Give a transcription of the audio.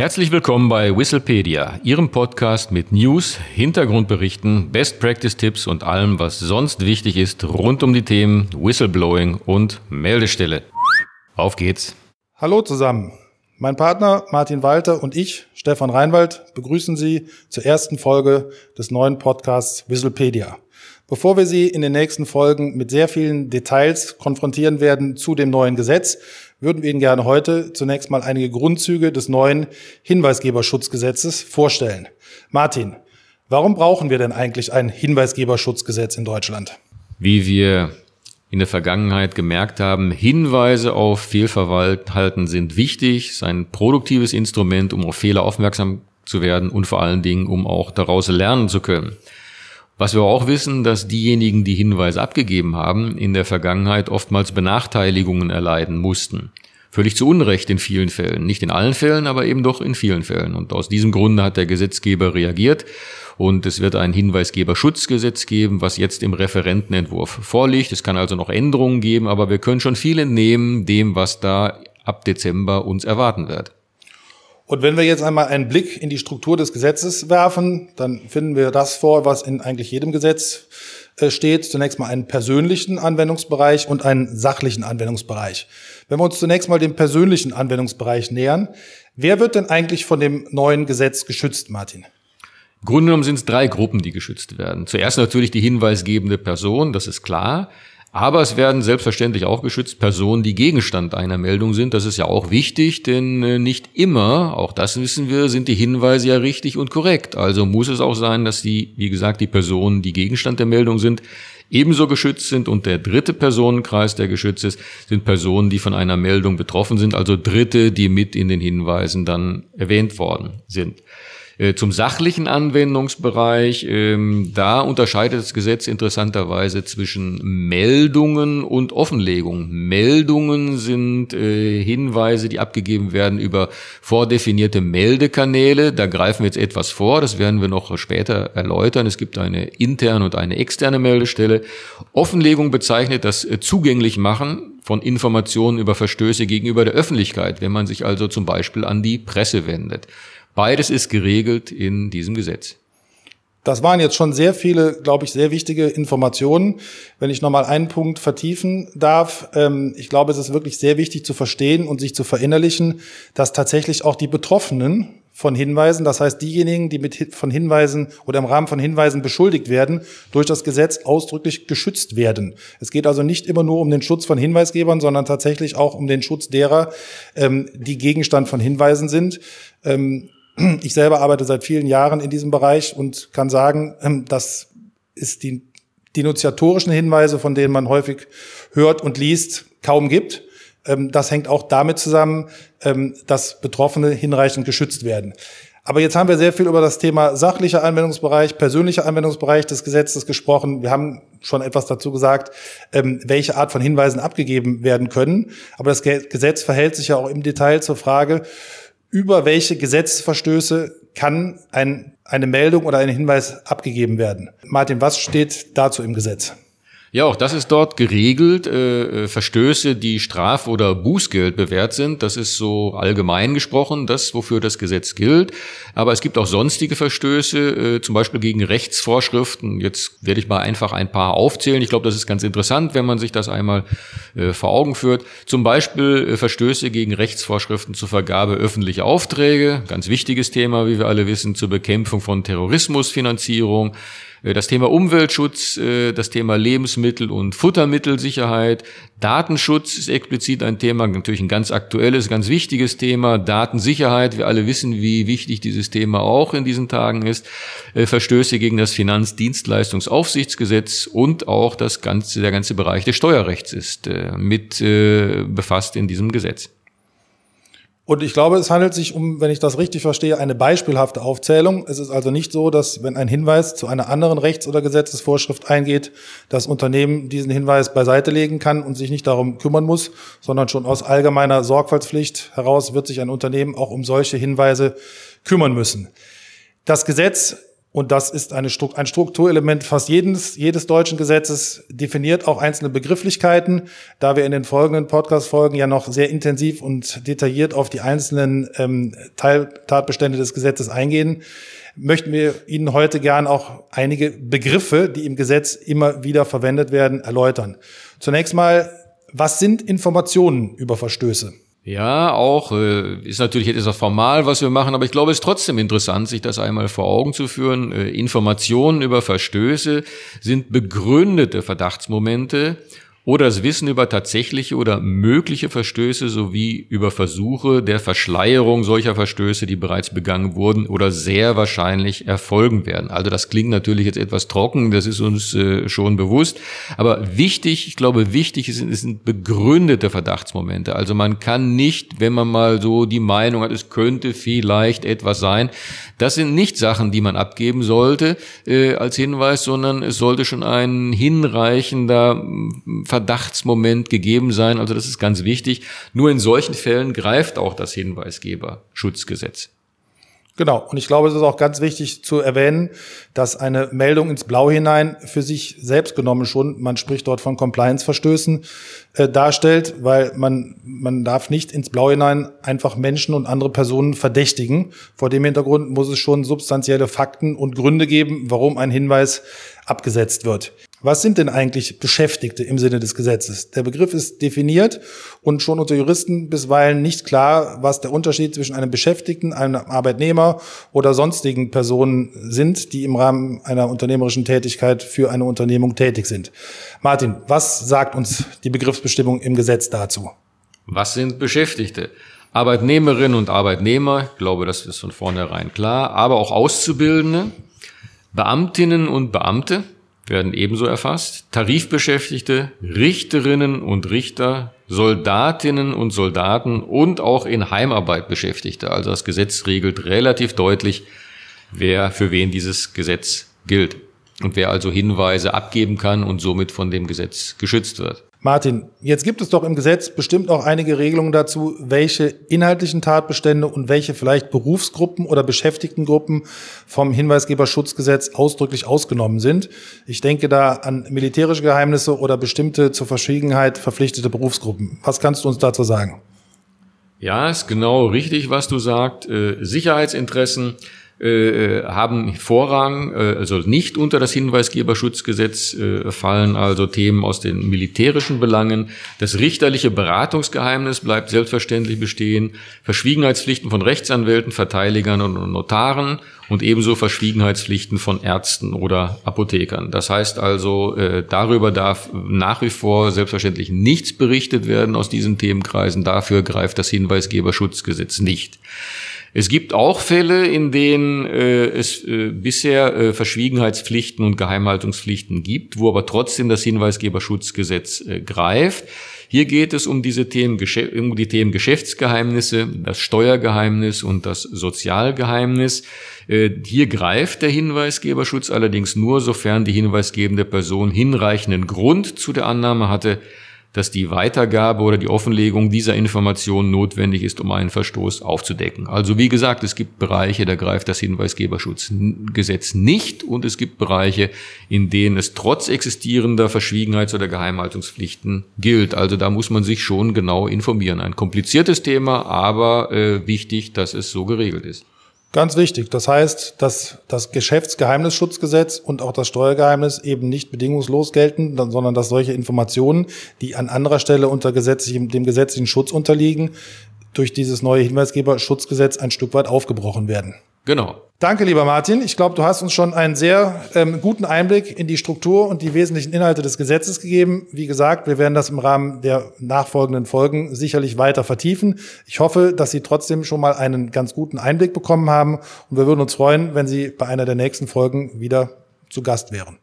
Herzlich willkommen bei Whistlepedia, Ihrem Podcast mit News, Hintergrundberichten, Best Practice Tipps und allem, was sonst wichtig ist rund um die Themen Whistleblowing und Meldestelle. Auf geht's. Hallo zusammen. Mein Partner Martin Walter und ich, Stefan Reinwald, begrüßen Sie zur ersten Folge des neuen Podcasts Whistlepedia. Bevor wir Sie in den nächsten Folgen mit sehr vielen Details konfrontieren werden zu dem neuen Gesetz, würden wir Ihnen gerne heute zunächst mal einige Grundzüge des neuen Hinweisgeberschutzgesetzes vorstellen. Martin, warum brauchen wir denn eigentlich ein Hinweisgeberschutzgesetz in Deutschland? Wie wir in der Vergangenheit gemerkt haben, Hinweise auf Fehlverhalten sind wichtig, ist ein produktives Instrument, um auf Fehler aufmerksam zu werden und vor allen Dingen, um auch daraus lernen zu können. Was wir auch wissen, dass diejenigen, die Hinweise abgegeben haben, in der Vergangenheit oftmals Benachteiligungen erleiden mussten. Völlig zu Unrecht in vielen Fällen. Nicht in allen Fällen, aber eben doch in vielen Fällen. Und aus diesem Grunde hat der Gesetzgeber reagiert und es wird ein Hinweisgeberschutzgesetz geben, was jetzt im Referentenentwurf vorliegt. Es kann also noch Änderungen geben, aber wir können schon viel entnehmen dem, was da ab Dezember uns erwarten wird. Und wenn wir jetzt einmal einen Blick in die Struktur des Gesetzes werfen, dann finden wir das vor, was in eigentlich jedem Gesetz steht. Zunächst mal einen persönlichen Anwendungsbereich und einen sachlichen Anwendungsbereich. Wenn wir uns zunächst mal dem persönlichen Anwendungsbereich nähern, wer wird denn eigentlich von dem neuen Gesetz geschützt, Martin? Im sind es drei Gruppen, die geschützt werden. Zuerst natürlich die hinweisgebende Person, das ist klar. Aber es werden selbstverständlich auch geschützt Personen, die Gegenstand einer Meldung sind. Das ist ja auch wichtig, denn äh, nicht immer, auch das wissen wir, sind die Hinweise ja richtig und korrekt. Also muss es auch sein, dass die, wie gesagt, die Personen, die Gegenstand der Meldung sind, ebenso geschützt sind. Und der dritte Personenkreis, der geschützt ist, sind Personen, die von einer Meldung betroffen sind, also Dritte, die mit in den Hinweisen dann erwähnt worden sind. Äh, zum sachlichen Anwendungsbereich, ähm, da unterscheidet das Gesetz interessanterweise zwischen Meldungen und Offenlegung. Meldungen sind äh, Hinweise, die abgegeben werden über vordefinierte Meldekanäle. Da greifen wir jetzt etwas vor, das werden wir noch später erläutern. Es gibt eine interne und eine externe Meldestelle. Offenlegung bezeichnet das äh, zugänglich machen von Informationen über Verstöße gegenüber der Öffentlichkeit, wenn man sich also zum Beispiel an die Presse wendet. Beides ist geregelt in diesem Gesetz. Das waren jetzt schon sehr viele, glaube ich, sehr wichtige Informationen. Wenn ich nochmal einen Punkt vertiefen darf, ähm, ich glaube, es ist wirklich sehr wichtig zu verstehen und sich zu verinnerlichen, dass tatsächlich auch die Betroffenen von Hinweisen, das heißt diejenigen, die mit von Hinweisen oder im Rahmen von Hinweisen beschuldigt werden, durch das Gesetz ausdrücklich geschützt werden. Es geht also nicht immer nur um den Schutz von Hinweisgebern, sondern tatsächlich auch um den Schutz derer, ähm, die Gegenstand von Hinweisen sind. Ich selber arbeite seit vielen Jahren in diesem Bereich und kann sagen, ähm, das ist die denunziatorischen Hinweise, von denen man häufig hört und liest, kaum gibt. Ähm, das hängt auch damit zusammen, ähm, dass Betroffene hinreichend geschützt werden. Aber jetzt haben wir sehr viel über das Thema sachlicher Anwendungsbereich, persönlicher Anwendungsbereich des Gesetzes gesprochen. Wir haben schon etwas dazu gesagt, welche Art von Hinweisen abgegeben werden können. Aber das Gesetz verhält sich ja auch im Detail zur Frage, über welche Gesetzesverstöße kann ein, eine Meldung oder ein Hinweis abgegeben werden. Martin, was steht dazu im Gesetz? Ja, auch das ist dort geregelt. Äh, äh, Verstöße, die Straf- oder Bußgeld bewährt sind, das ist so allgemein gesprochen, das, wofür das Gesetz gilt. Aber es gibt auch sonstige Verstöße, äh, zum Beispiel gegen Rechtsvorschriften. Jetzt werde ich mal einfach ein paar aufzählen. Ich glaube, das ist ganz interessant, wenn man sich das einmal äh, vor Augen führt. Zum Beispiel äh, Verstöße gegen Rechtsvorschriften zur Vergabe öffentlicher Aufträge, ganz wichtiges Thema, wie wir alle wissen, zur Bekämpfung von Terrorismusfinanzierung das Thema Umweltschutz, äh, das Thema Lebensmittel- und Futtermittelsicherheit, Datenschutz ist explizit ein Thema, natürlich ein ganz aktuelles, ganz wichtiges Thema. Datensicherheit, wir alle wissen, wie wichtig dieses Thema auch in diesen Tagen ist. Äh, Verstöße gegen das Finanzdienstleistungsaufsichtsgesetz und auch das ganze, der ganze Bereich des Steuerrechts ist mit befasst in diesem Gesetz. Und ich glaube, es handelt sich um, wenn ich das richtig verstehe, eine beispielhafte Aufzählung. Es ist also nicht so, dass wenn ein Hinweis zu einer anderen Rechts- oder Gesetzesvorschrift eingeht, das Unternehmen diesen Hinweis beiseite legen kann und sich nicht darum kümmern muss, sondern schon aus allgemeiner Sorgfaltspflicht heraus wird sich ein Unternehmen auch um solche Hinweise kümmern müssen. Das Gesetz und das ist eine, ein Strukturelement fast jedes, jedes deutschen Gesetzes, definiert auch einzelne Begrifflichkeiten. Da wir in den folgenden Podcast-Folgen ja noch sehr intensiv und detailliert auf die einzelnen ähm, Teiltatbestände des Gesetzes eingehen, möchten wir Ihnen heute gern auch einige Begriffe, die im Gesetz immer wieder verwendet werden, erläutern. Zunächst mal, was sind Informationen über Verstöße? Ja, auch äh, ist natürlich etwas formal, was wir machen, aber ich glaube, es ist trotzdem interessant, sich das einmal vor Augen zu führen. Äh, Informationen über Verstöße sind begründete Verdachtsmomente oder das Wissen über tatsächliche oder mögliche Verstöße sowie über Versuche der Verschleierung solcher Verstöße, die bereits begangen wurden oder sehr wahrscheinlich erfolgen werden. Also das klingt natürlich jetzt etwas trocken, das ist uns äh, schon bewusst, aber wichtig, ich glaube, wichtig sind, sind begründete Verdachtsmomente. Also man kann nicht, wenn man mal so die Meinung hat, es könnte vielleicht etwas sein, das sind nicht Sachen, die man abgeben sollte äh, als Hinweis, sondern es sollte schon ein hinreichender Verdachtsmoment gegeben sein. Also das ist ganz wichtig. Nur in solchen Fällen greift auch das Hinweisgeberschutzgesetz. Genau. Und ich glaube, es ist auch ganz wichtig zu erwähnen, dass eine Meldung ins Blau hinein für sich selbst genommen schon, man spricht dort von Compliance-Verstößen, äh, darstellt, weil man, man darf nicht ins Blau hinein einfach Menschen und andere Personen verdächtigen. Vor dem Hintergrund muss es schon substanzielle Fakten und Gründe geben, warum ein Hinweis abgesetzt wird. Was sind denn eigentlich Beschäftigte im Sinne des Gesetzes? Der Begriff ist definiert und schon unter Juristen bisweilen nicht klar, was der Unterschied zwischen einem Beschäftigten, einem Arbeitnehmer oder sonstigen Personen sind, die im Rahmen einer unternehmerischen Tätigkeit für eine Unternehmung tätig sind. Martin, was sagt uns die Begriffsbestimmung im Gesetz dazu? Was sind Beschäftigte? Arbeitnehmerinnen und Arbeitnehmer, ich glaube, das ist von vornherein klar, aber auch Auszubildende, Beamtinnen und Beamte, werden ebenso erfasst. Tarifbeschäftigte, Richterinnen und Richter, Soldatinnen und Soldaten und auch in Heimarbeit Beschäftigte. Also das Gesetz regelt relativ deutlich, wer für wen dieses Gesetz gilt und wer also Hinweise abgeben kann und somit von dem Gesetz geschützt wird. Martin, jetzt gibt es doch im Gesetz bestimmt auch einige Regelungen dazu, welche inhaltlichen Tatbestände und welche vielleicht Berufsgruppen oder Beschäftigtengruppen vom Hinweisgeberschutzgesetz ausdrücklich ausgenommen sind. Ich denke da an militärische Geheimnisse oder bestimmte zur Verschwiegenheit verpflichtete Berufsgruppen. Was kannst du uns dazu sagen? Ja, ist genau richtig, was du sagst. Äh, Sicherheitsinteressen äh, haben Vorrang, äh, also nicht unter das Hinweisgeberschutzgesetz äh, fallen also Themen aus den militärischen Belangen. Das richterliche Beratungsgeheimnis bleibt selbstverständlich bestehen. Verschwiegenheitspflichten von Rechtsanwälten, Verteidigern und Notaren und ebenso Verschwiegenheitspflichten von Ärzten oder Apothekern. Das heißt also, darüber darf nach wie vor selbstverständlich nichts berichtet werden aus diesen Themenkreisen. Dafür greift das Hinweisgeberschutzgesetz nicht. Es gibt auch Fälle, in denen äh, es äh, bisher äh, Verschwiegenheitspflichten und Geheimhaltungspflichten gibt, wo aber trotzdem das Hinweisgeberschutzgesetz äh, greift. Hier geht es um diese Themen, um die Themen Geschäftsgeheimnisse, das Steuergeheimnis und das Sozialgeheimnis. Äh, hier greift der Hinweisgeberschutz allerdings nur, sofern die hinweisgebende Person hinreichenden Grund zu der Annahme hatte, dass die Weitergabe oder die Offenlegung dieser Informationen notwendig ist, um einen Verstoß aufzudecken. Also wie gesagt, es gibt Bereiche, da greift das Hinweisgeberschutzgesetz nicht und es gibt Bereiche, in denen es trotz existierender Verschwiegenheits- oder Geheimhaltungspflichten gilt. Also da muss man sich schon genau informieren. Ein kompliziertes Thema, aber äh, wichtig, dass es so geregelt ist. Ganz wichtig. Das heißt, dass das Geschäftsgeheimnisschutzgesetz und auch das Steuergeheimnis eben nicht bedingungslos gelten, sondern dass solche Informationen, die an anderer Stelle unter gesetzlichem, dem gesetzlichen Schutz unterliegen, durch dieses neue Hinweisgeberschutzgesetz ein Stück weit aufgebrochen werden. Genau. Danke, lieber Martin. Ich glaube, du hast uns schon einen sehr ähm, guten Einblick in die Struktur und die wesentlichen Inhalte des Gesetzes gegeben. Wie gesagt, wir werden das im Rahmen der nachfolgenden Folgen sicherlich weiter vertiefen. Ich hoffe, dass Sie trotzdem schon mal einen ganz guten Einblick bekommen haben und wir würden uns freuen, wenn Sie bei einer der nächsten Folgen wieder zu Gast wären.